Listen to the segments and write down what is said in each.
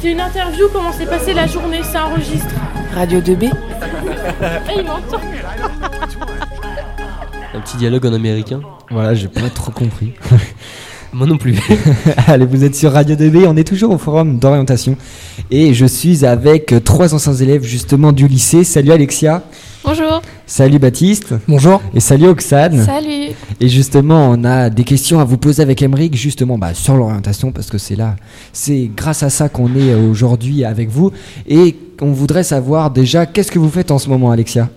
C'est une interview, comment s'est passée la journée, ça enregistre. Radio 2B Ah, il m'entend. Un petit dialogue en américain. Voilà, j'ai pas trop compris. Moi non plus. Allez, vous êtes sur Radio 2B, on est toujours au forum d'orientation. Et je suis avec trois anciens élèves justement du lycée. Salut Alexia. Bonjour. Salut Baptiste. Bonjour. Et salut Oxane. Salut. Et justement, on a des questions à vous poser avec Emeric, justement bah, sur l'orientation, parce que c'est là, c'est grâce à ça qu'on est aujourd'hui avec vous. Et on voudrait savoir déjà, qu'est-ce que vous faites en ce moment, Alexia?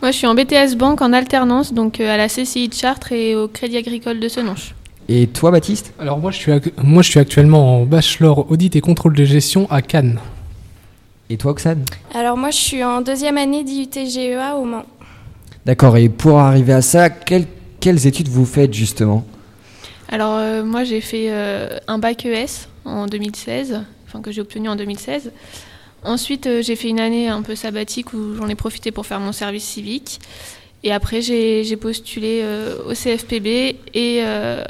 Moi, je suis en BTS Banque en alternance, donc euh, à la CCI de Chartres et au Crédit Agricole de Senonches. Et toi, Baptiste Alors moi je, suis moi je suis actuellement en bachelor audit et contrôle de gestion à Cannes. Et toi, Oxane Alors moi je suis en deuxième année d'IUT-GEA au Mans. D'accord, et pour arriver à ça, quelles, quelles études vous faites justement Alors, euh, moi, j'ai fait euh, un bac ES en 2016, enfin que j'ai obtenu en 2016. Ensuite, euh, j'ai fait une année un peu sabbatique où j'en ai profité pour faire mon service civique. Et après, j'ai j'ai postulé euh, au CFPB et euh,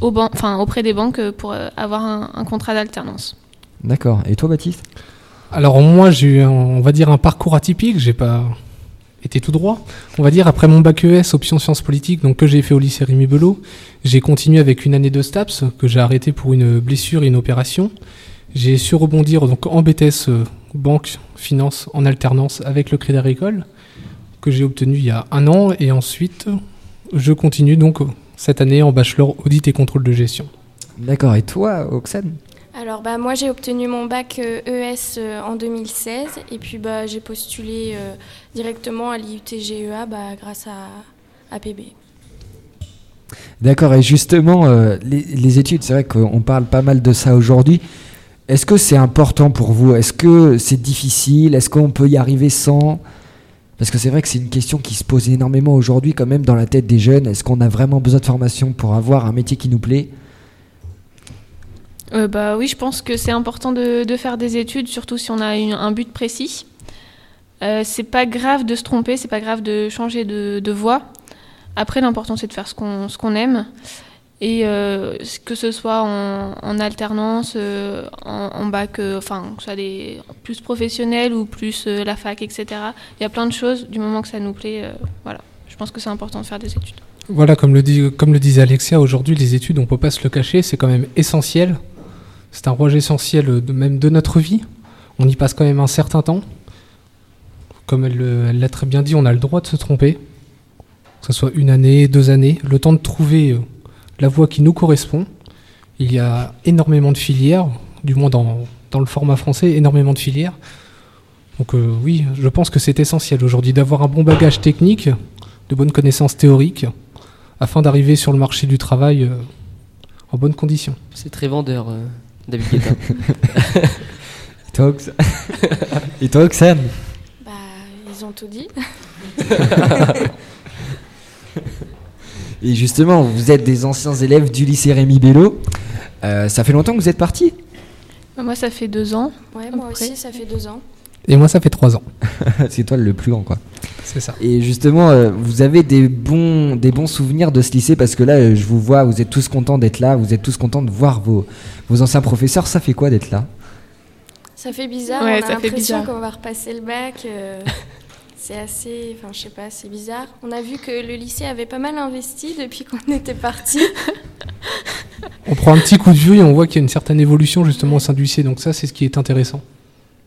au ban- enfin, auprès des banques pour euh, avoir un, un contrat d'alternance. D'accord, et toi, Baptiste? Alors moi j'ai eu un- on va dire un parcours atypique, j'ai pas été tout droit. On va dire après mon bac ES option sciences politiques donc que j'ai fait au lycée Rémi Belot, j'ai continué avec une année de STAPS que j'ai arrêté pour une blessure et une opération. J'ai su rebondir donc en BTS euh, banque finance en alternance avec le Crédit Agricole que j'ai obtenu il y a un an et ensuite je continue donc cette année en bachelor audit et contrôle de gestion. D'accord, et toi, Oxane? Alors bah moi j'ai obtenu mon bac euh, ES euh, en 2016 et puis bah j'ai postulé euh, directement à l'IUT-GEA bah, grâce à APB. D'accord, et justement, euh, les, les études, c'est vrai qu'on parle pas mal de ça aujourd'hui. Est-ce que c'est important pour vous? Est-ce que c'est difficile? Est-ce qu'on peut y arriver sans? Parce que c'est vrai que c'est une question qui se pose énormément aujourd'hui quand même dans la tête des jeunes. Est-ce qu'on a vraiment besoin de formation pour avoir un métier qui nous plaît? Euh, bah oui, je pense que c'est important de, faire des études, surtout si on a un but précis. Euh, c'est pas grave de se tromper, c'est pas grave de changer de, voie. Après, l'important c'est de faire ce qu'on aime. Et euh, que ce soit en, alternance, euh, en, en bac, euh, enfin, que ce soit des plus professionnels ou plus la fac, etc. Il y a plein de choses, du moment que ça nous plaît, voilà. Je pense que c'est important de faire des études. Voilà, comme le, dit, comme le disait Alexia, aujourd'hui, les études, on peut pas se le cacher, c'est quand même essentiel. C'est un rouage essentiel même de notre vie. On y passe quand même un certain temps. Comme elle le- elle l'a très bien dit, on a le droit de se tromper. Que ce soit une année, deux années, le temps de trouver la voie qui nous correspond. Il y a énormément de filières, du moins dans, dans le format français, énormément de filières. Donc euh, oui, je pense que c'est essentiel aujourd'hui d'avoir un bon bagage technique, de bonnes connaissances théoriques, afin d'arriver sur le marché du travail euh, en bonnes conditions. C'est très vendeur, euh, David Guetta. Et toi, Ox- Et toi, Oxane? Bah ils ont tout dit. Et justement, vous êtes des anciens élèves du lycée Rémi Bello. Euh, ça fait longtemps que vous êtes partis? Moi, ça fait deux ans. Ouais moi aussi ça fait deux ans. Et moi, ça fait trois ans. C'est toi le plus grand, quoi. C'est ça. Et justement, euh, vous avez des bons, des bons souvenirs de ce lycée parce que là, euh, je vous vois, vous êtes tous contents d'être là, vous êtes tous contents de voir vos, vos anciens professeurs. Ça fait quoi d'être là? Ça fait bizarre, Ouais, on a l'impression qu'on va repasser le bac. euh, c'est assez, enfin je sais pas, c'est bizarre. On a vu que le lycée avait pas mal investi depuis qu'on était parti. On prend un petit coup de vue et on voit qu'il y a une certaine évolution justement au sein du lycée. Donc ça, c'est ce qui est intéressant.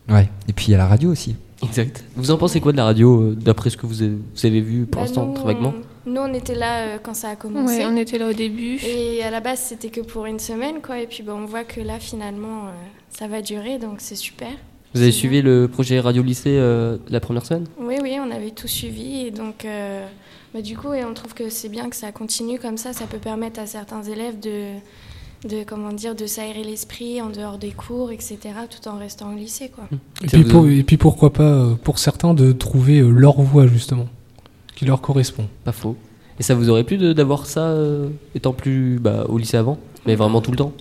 Ouais. Et puis il y a la radio aussi. exact. Vous en pensez quoi de la radio, euh, d'après ce que vous avez, vous avez vu pour Bah, l'instant, nous, très vaguement? on, nous on était là euh, quand ça a commencé. Ouais, on était là au début. Et à la base, c'était que pour une semaine, quoi. Et puis, bah, on voit que là, finalement, euh, ça va durer, donc c'est super. Vous avez suivi le projet Radio Lycée euh, la première semaine? Oui, oui, on avait tout suivi. Et donc, euh, bah, du coup, et on trouve que c'est bien que ça continue comme ça. Ça peut permettre à certains élèves de, de comment dire, de s'aérer l'esprit en dehors des cours, etc., tout en restant au lycée, quoi. Et puis, vous- pour- et puis pourquoi pas, euh, pour certains, de trouver leur voie justement, qui leur correspond. Pas faux. Et ça vous aurait plu d'avoir ça euh, étant plus bah, au lycée avant Mais vraiment tout le temps?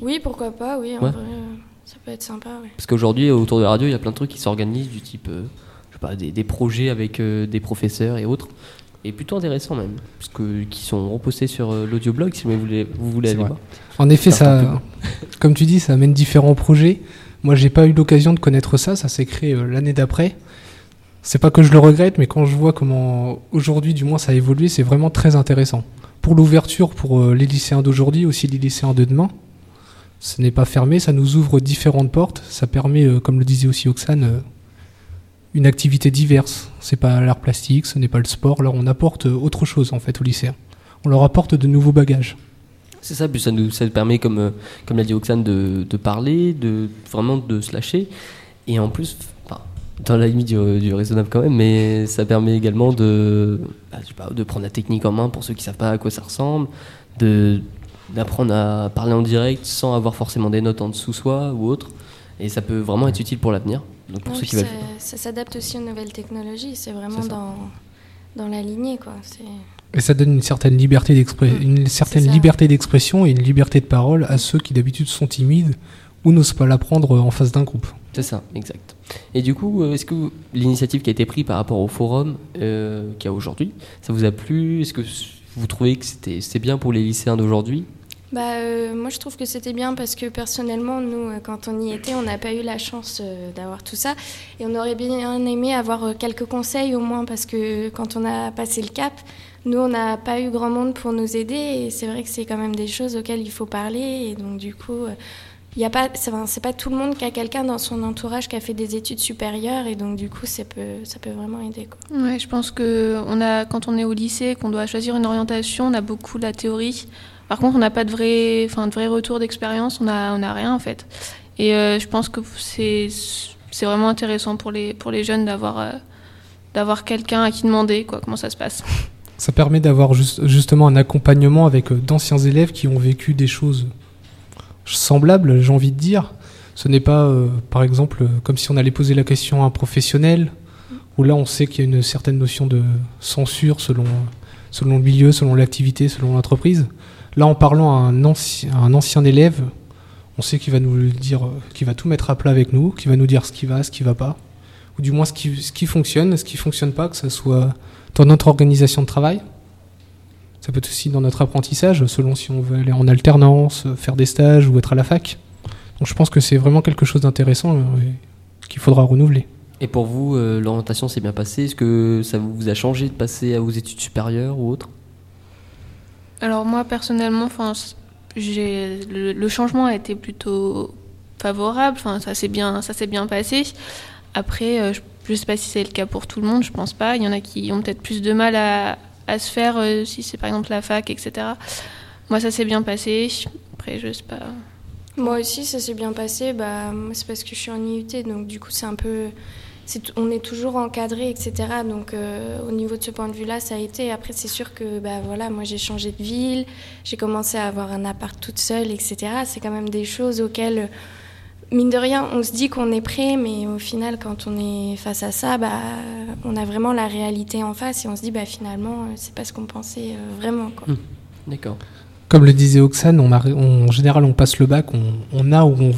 Oui, pourquoi pas, oui, en Ouais. vrai, euh, ça peut être sympa, oui. Parce qu'aujourd'hui, autour de la radio, il y a plein de trucs qui s'organisent du type, euh, je sais pas, des, des projets avec euh, des professeurs et autres. et plutôt intéressants même, parce que, qui sont repostés sur euh, l'audioblog si vous voulez, vous voulez aller vrai. voir. En effet, ça, comme tu dis, ça amène différents projets. Moi, j'ai pas eu l'occasion de connaître ça. Ça s'est créé euh, l'année d'après. C'est pas que je le regrette, mais quand je vois comment aujourd'hui, du moins, ça a évolué, c'est vraiment très intéressant. Pour l'ouverture, pour euh, les lycéens d'aujourd'hui, aussi les lycéens de demain, ce n'est pas fermé. Ça nous ouvre différentes portes. Ça permet, euh, comme le disait aussi Oxane, euh, une activité diverse. C'est pas l'art plastique, ce n'est pas le sport. Là, on apporte euh, autre chose en fait aux lycéens. On leur apporte de nouveaux bagages. C'est ça, puis ça nous, ça permet, comme, comme l'a dit Oxane, de, de parler, de vraiment de se lâcher. Et en plus, dans la limite du, du raisonnable quand même, mais ça permet également de, bah, de prendre la technique en main pour ceux qui savent pas à quoi ça ressemble, de d'apprendre à parler en direct sans avoir forcément des notes en dessous soi ou autre. Et ça peut vraiment être utile pour l'avenir. Donc pour Non, ceux qui ça, veulent. ça s'adapte aussi aux nouvelles technologies. C'est vraiment dans, dans la lignée, quoi. Et ça donne une certaine liberté d'expression, une certaine liberté d'expression et une liberté de parole à ceux qui d'habitude sont timides ou n'osent pas l'apprendre en face d'un groupe. C'est ça, exact. Et du coup, euh, est-ce que l'initiative qui a été prise par rapport au forum euh, qu'il y a aujourd'hui, ça vous a plu? Est-ce que vous trouvez que c'était bien pour les lycéens d'aujourd'hui? Bah, euh, moi, je trouve que c'était bien parce que personnellement, nous, euh, quand on y était, on n'a pas eu la chance euh, d'avoir tout ça. Et on aurait bien aimé avoir quelques conseils au moins parce que quand on a passé le cap, nous, on n'a pas eu grand monde pour nous aider. Et c'est vrai que c'est quand même des choses auxquelles il faut parler. Et donc, du coup, il y a pas tout le monde qui a quelqu'un dans son entourage qui a fait des études supérieures. Et donc, du coup, ça peut, ça peut vraiment aider. Quoi. Ouais, je pense que on a, quand on est au lycée, qu'on doit choisir une orientation, on a beaucoup la théorie. Par contre, on n'a pas de vrai, enfin, de vrai retour d'expérience, on n'a on a rien en fait. Et euh, je pense que c'est vraiment intéressant pour les, pour les jeunes d'avoir euh, d'avoir quelqu'un à qui demander quoi, comment ça se passe. Ça permet d'avoir juste- justement un accompagnement avec euh, d'anciens élèves qui ont vécu des choses semblables, j'ai envie de dire. Ce n'est pas, par exemple, comme si on allait poser la question à un professionnel, où là on sait qu'il y a une certaine notion de censure selon, selon le milieu, selon l'activité, selon l'entreprise. Là, en parlant à un, ancien, à élève, on sait euh, qu'il va tout mettre à plat avec nous, qu'il va nous dire ce qui va, ce qui va pas, ou du moins ce qui, fonctionne, ce qui fonctionne pas, que ce soit dans notre organisation de travail. Ça peut être aussi dans notre apprentissage, selon si on veut aller en alternance, euh, faire des stages ou être à la fac. Donc je pense que c'est vraiment quelque chose d'intéressant euh, qu'il faudra renouveler. Et pour vous, l'orientation s'est bien passée? Est-ce que ça vous a changé de passer aux études supérieures ou autre Alors moi personnellement, le, le changement a été plutôt favorable. Enfin, ça s'est bien, ça bien passé. Après, euh, je, je sais pas si c'est le cas pour tout le monde. Je pense pas. Il y en a qui ont peut-être plus de mal à, se faire euh, si c'est par exemple la fac, etc. Moi, ça s'est bien passé. Après, je sais pas. Moi aussi, ça s'est bien passé. Bah, c'est parce que je suis en IUT, donc du coup, c'est un peu. On est toujours encadré, etc. Donc, euh, au niveau de ce point de vue-là, ça a été. Après, c'est sûr que, bah, voilà, moi, j'ai changé de ville, j'ai commencé à avoir un appart toute seule, etc. C'est quand même des choses auxquelles, mine de rien, on se dit qu'on est prêt, mais au final, quand on est face à ça, bah, on a vraiment la réalité en face et on se dit, bah, finalement, euh, c'est pas ce qu'on pensait euh, vraiment, quoi. D'accord. Comme le disait Oxane, on a- on- en général on passe le bac, on, on a ou on,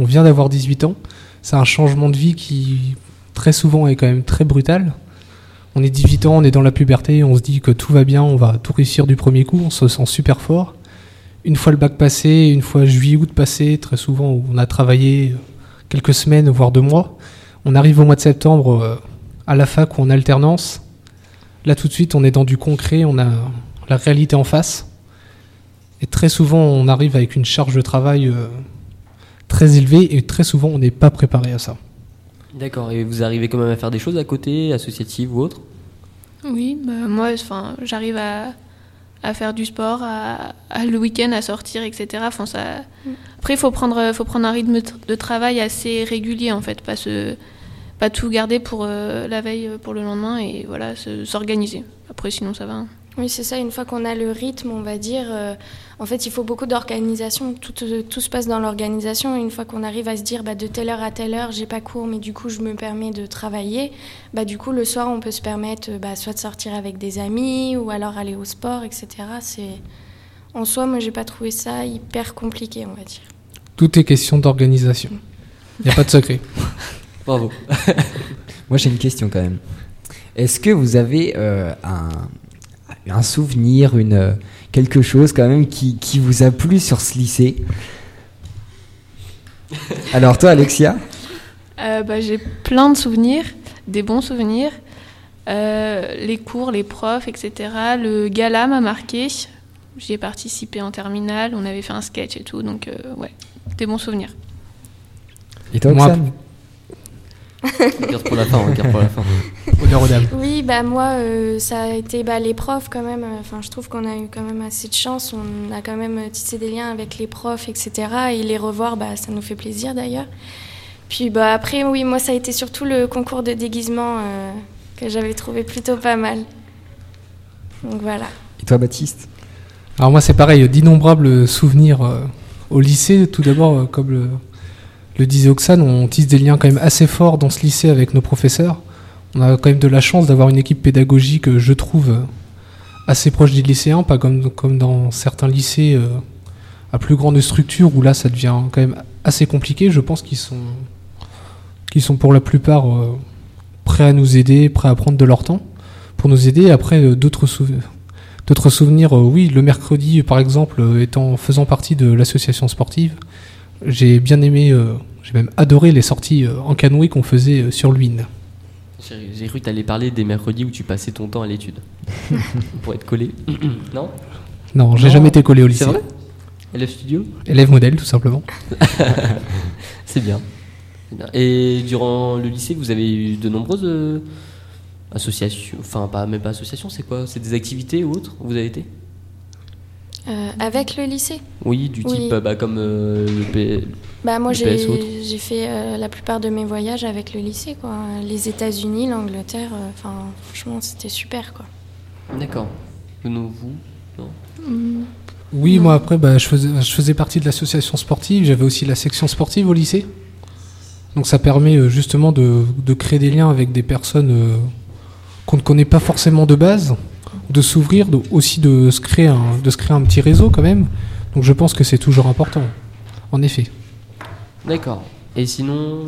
on vient d'avoir 18 ans. C'est un changement de vie qui très souvent est quand même très brutal. On est 18 ans, on est dans la puberté, on se dit que tout va bien, on va tout réussir du premier coup, on se sent super fort. Une fois le bac passé, une fois juillet-août passé, très souvent on a travaillé quelques semaines, voire deux mois, on arrive au mois de septembre euh, à la fac ou en alternance. Là tout de suite on est dans du concret, on a la réalité en face. Et très souvent, on arrive avec une charge de travail euh, très élevée et très souvent, on n'est pas préparé à ça. D'accord. Et vous arrivez quand même à faire des choses à côté, associatives ou autres? Oui, bah, moi, j'arrive à, à faire du sport, à, le week-end à sortir, etc. Enfin, ça... Après, il faut prendre, faut prendre un rythme de travail assez régulier, en fait, pas, se, pas tout garder pour euh, la veille, euh, pour le lendemain, et voilà, se- s'organiser. Après, sinon, ça va. hein. Oui, c'est ça. Une fois qu'on a le rythme, on va dire, euh, en fait, il faut beaucoup d'organisation. Tout, euh, tout se passe dans l'organisation. Une fois qu'on arrive à se dire, bah, de telle heure à telle heure, j'ai pas cours, mais du coup, je me permets de travailler. Bah, du coup, le soir, on peut se permettre, bah, soit de sortir avec des amis, ou alors aller au sport, etc. C'est en soi, moi, j'ai pas trouvé ça hyper compliqué, on va dire. Tout est question d'organisation. Il n'y a pas de secret. Bravo. Moi j'ai une question quand même. Est-ce que vous avez euh, un, un souvenir, une, quelque chose quand même qui, qui vous a plu sur ce lycée Alors toi, Alexia? Euh, bah, J'ai plein de souvenirs, des bons souvenirs. Euh, les cours, les profs, etc. Le gala m'a marqué. J'y ai participé en terminale, on avait fait un sketch et tout, donc euh, ouais, des bons souvenirs. Et toi, Moi, Regarde pour la fin, regarde pour la fin. Honneur aux dames. Oui, bah moi, euh, ça a été bah, les profs quand même. euh, Enfin, je trouve qu'on a eu quand même assez de chance. On a quand même euh, tissé des liens avec les profs, etc. Et les revoir, bah, ça nous fait plaisir d'ailleurs. Puis bah, après, oui, moi, ça a été surtout le concours de déguisement euh, que j'avais trouvé plutôt pas mal. Donc voilà. Et toi, Baptiste? Alors moi c'est pareil, d'innombrables souvenirs euh, au lycée. Tout d'abord, euh, comme le, le disait Oxane, on tisse des liens quand même assez forts dans ce lycée avec nos professeurs. On a quand même de la chance d'avoir une équipe pédagogique, euh, je trouve, euh, assez proche des lycéens, pas comme, dans certains lycées euh, à plus grande structure où là ça devient quand même assez compliqué. Je pense qu'ils sont, pour la plupart prêts à nous aider, prêts à prendre de leur temps pour nous aider. Après, d'autres souvenirs. D'autres oui, le mercredi, par exemple, étant faisant partie de l'association sportive, j'ai bien aimé, euh, j'ai même adoré les sorties euh, en canoë qu'on faisait euh, sur l'Uine. J'ai cru que t'allais parler des mercredis où tu passais ton temps à l'étude. Pour être collé. non? Non, j'ai jamais été collé au lycée. C'est vrai? Élève studio? Élève modèle, tout simplement. C'est bien. Et durant le lycée, vous avez eu de nombreuses associations, enfin pas même pas associations, c'est quoi? C'est des activités ou autres? Où Vous avez été? Euh, avec le lycée Oui, du type euh, bah, comme euh, le P- Bah moi Le j'ai fait euh, la plupart de mes voyages avec le lycée quoi. Les États-Unis, l'Angleterre, euh, enfin franchement c'était super quoi. D'accord. Non, vous Non Oui, moi après, bah, je, faisais, je faisais partie de l'association sportive, j'avais aussi la section sportive au lycée. Donc ça permet euh, justement de, de créer des liens avec des personnes euh, qu'on ne connaît pas forcément de base, de s'ouvrir, de- aussi de se, créer un, de se créer un petit réseau quand même. Donc je pense que c'est toujours important, en effet. D'accord. Et sinon,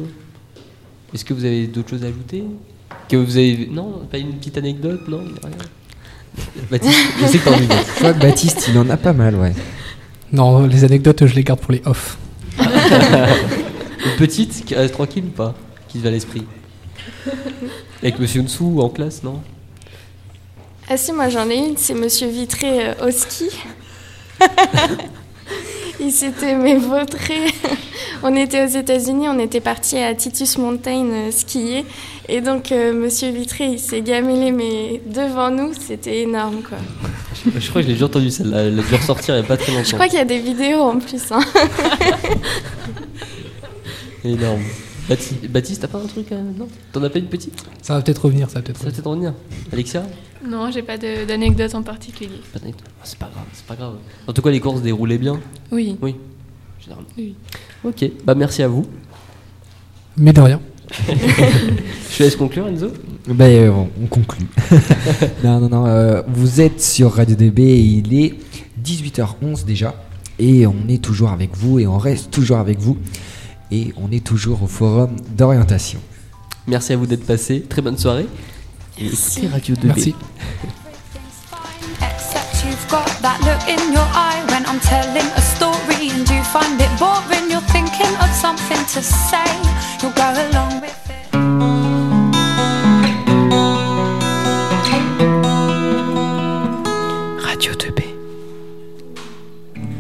est-ce que vous avez d'autres choses à ajouter? Que vous avez non, pas une petite anecdote, non Rien Baptiste, je sais que. Je Baptiste, il en a pas mal, ouais. Non, les anecdotes, je les garde pour les off. Une petite qui reste tranquille ou pas? Qui te va à l'esprit? Avec Monsieur Nsou en classe, non? Ah si moi j'en ai une, c'est Monsieur Vitré euh, au ski. Il s'était mais vautré. On était aux États-Unis, on était parti à Titus Mountain euh, skier et donc euh, Monsieur Vitré il s'est gamellé mais devant nous, c'était énorme quoi. Je crois que je l'ai déjà entendu celle-là. Elle a dû ressortir il n'y a pas très longtemps. Je crois qu'il y a des vidéos en plus. hein. Énorme. Baptiste, Baptiste, t'as pas un truc euh, Non? T'en as pas une petite? Ça va peut-être revenir, ça va peut-être Ça va revenir. peut-être revenir. Alexia? Non, j'ai pas d'anecdote en particulier. Pas d'anecdote. Ah, C'est pas grave, c'est pas grave. En tout cas, les courses se déroulaient bien, Oui. généralement. Oui. Ok, bah merci à vous. Mais de rien. Je te laisse conclure, Enzo? Ben, euh, on, on conclut. non, non, non. euh, vous êtes sur Radio DB et il est 18h11 déjà. Et on est toujours avec vous et on reste toujours avec vous. Et on est toujours au forum d'orientation. Merci à vous d'être passé. Très bonne soirée. Et écoutez Radio 2B. Merci.